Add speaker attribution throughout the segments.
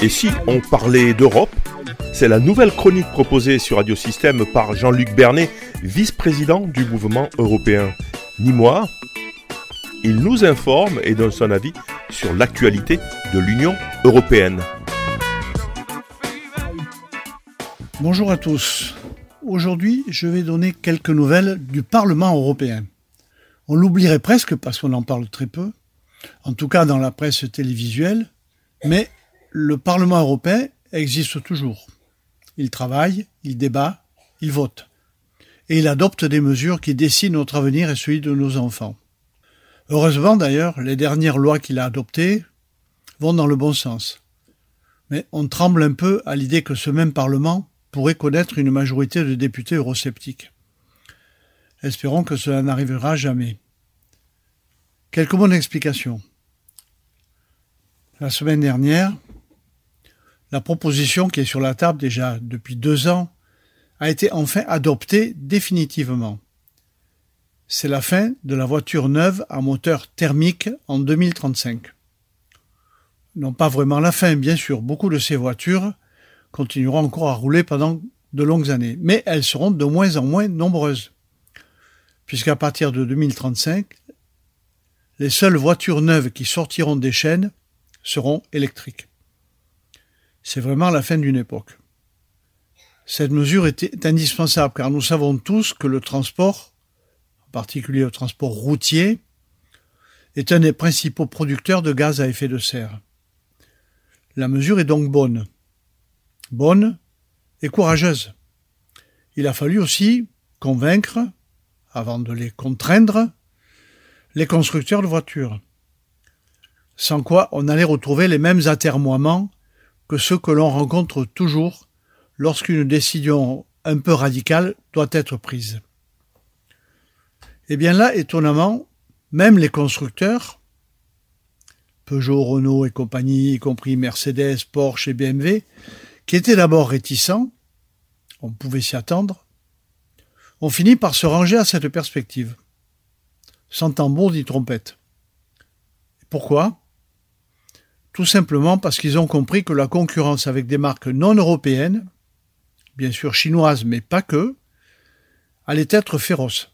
Speaker 1: Et si on parlait d'Europe C'est la nouvelle chronique proposée sur Radio Système par Jean-Luc Bernet, vice-président du mouvement européen. Ni moi, il nous informe et donne son avis sur l'actualité de l'Union européenne.
Speaker 2: Bonjour à tous. Aujourd'hui, je vais donner quelques nouvelles du Parlement européen. On l'oublierait presque parce qu'on en parle très peu, en tout cas dans la presse télévisuelle, mais le Parlement européen existe toujours. Il travaille, il débat, il vote. Et il adopte des mesures qui dessinent notre avenir et celui de nos enfants. Heureusement d'ailleurs, les dernières lois qu'il a adoptées vont dans le bon sens. Mais on tremble un peu à l'idée que ce même Parlement pourrait connaître une majorité de députés eurosceptiques. Espérons que cela n'arrivera jamais. Quelques mots d'explication. La semaine dernière, la proposition qui est sur la table déjà depuis deux ans a été enfin adoptée définitivement. C'est la fin de la voiture neuve à moteur thermique en 2035. Non pas vraiment la fin, bien sûr, beaucoup de ces voitures continueront encore à rouler pendant de longues années, mais elles seront de moins en moins nombreuses, puisqu'à partir de 2035, les seules voitures neuves qui sortiront des chaînes seront électriques c'est vraiment la fin d'une époque. Cette mesure était indispensable car nous savons tous que le transport, en particulier le transport routier, est un des principaux producteurs de gaz à effet de serre. La mesure est donc bonne. Bonne et courageuse. Il a fallu aussi convaincre, avant de les contraindre, les constructeurs de voitures. Sans quoi on allait retrouver les mêmes atermoiements que ce que l'on rencontre toujours lorsqu'une décision un peu radicale doit être prise. Eh bien là, étonnamment, même les constructeurs, Peugeot, Renault et compagnie, y compris Mercedes, Porsche et BMW, qui étaient d'abord réticents, on pouvait s'y attendre, ont fini par se ranger à cette perspective, sans tambour ni trompette. Pourquoi? Tout simplement parce qu'ils ont compris que la concurrence avec des marques non européennes, bien sûr chinoises mais pas que, allait être féroce.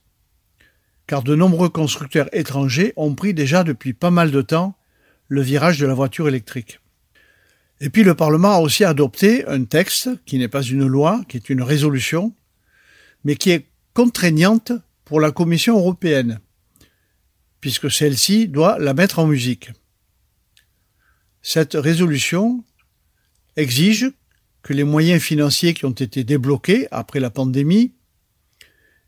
Speaker 2: Car de nombreux constructeurs étrangers ont pris déjà depuis pas mal de temps le virage de la voiture électrique. Et puis le Parlement a aussi adopté un texte qui n'est pas une loi, qui est une résolution, mais qui est contraignante pour la Commission européenne, puisque celle-ci doit la mettre en musique. Cette résolution exige que les moyens financiers qui ont été débloqués après la pandémie,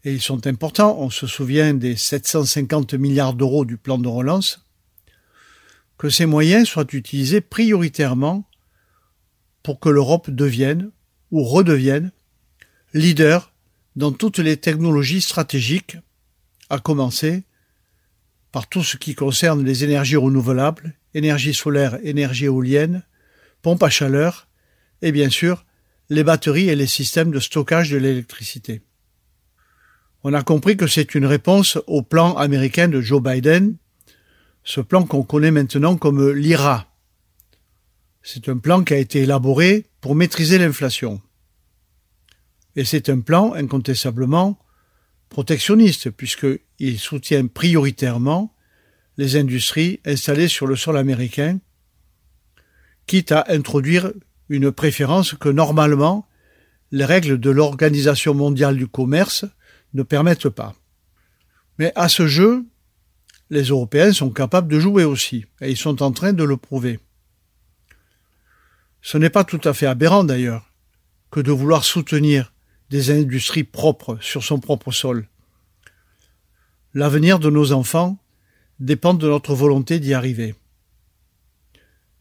Speaker 2: et ils sont importants, on se souvient des 750 milliards d'euros du plan de relance, que ces moyens soient utilisés prioritairement pour que l'Europe devienne, ou redevienne, leader dans toutes les technologies stratégiques, à commencer par tout ce qui concerne les énergies renouvelables énergie solaire, énergie éolienne, pompe à chaleur et bien sûr les batteries et les systèmes de stockage de l'électricité. On a compris que c'est une réponse au plan américain de Joe Biden, ce plan qu'on connaît maintenant comme l'IRA. C'est un plan qui a été élaboré pour maîtriser l'inflation. Et c'est un plan incontestablement protectionniste, puisqu'il soutient prioritairement les industries installées sur le sol américain, quitte à introduire une préférence que normalement les règles de l'Organisation mondiale du commerce ne permettent pas. Mais à ce jeu, les Européens sont capables de jouer aussi, et ils sont en train de le prouver. Ce n'est pas tout à fait aberrant d'ailleurs que de vouloir soutenir des industries propres sur son propre sol. L'avenir de nos enfants dépendent de notre volonté d'y arriver.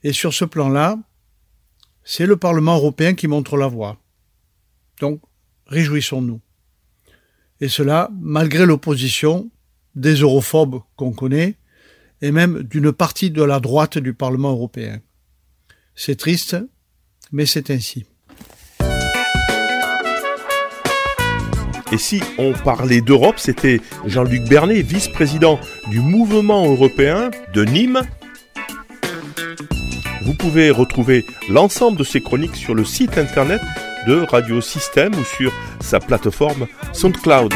Speaker 2: Et sur ce plan-là, c'est le Parlement européen qui montre la voie. Donc, réjouissons-nous. Et cela malgré l'opposition des europhobes qu'on connaît, et même d'une partie de la droite du Parlement européen. C'est triste, mais c'est ainsi.
Speaker 1: Et si on parlait d'Europe, c'était Jean-Luc Bernet, vice-président du mouvement européen de Nîmes. Vous pouvez retrouver l'ensemble de ces chroniques sur le site internet de Radio Système ou sur sa plateforme SoundCloud.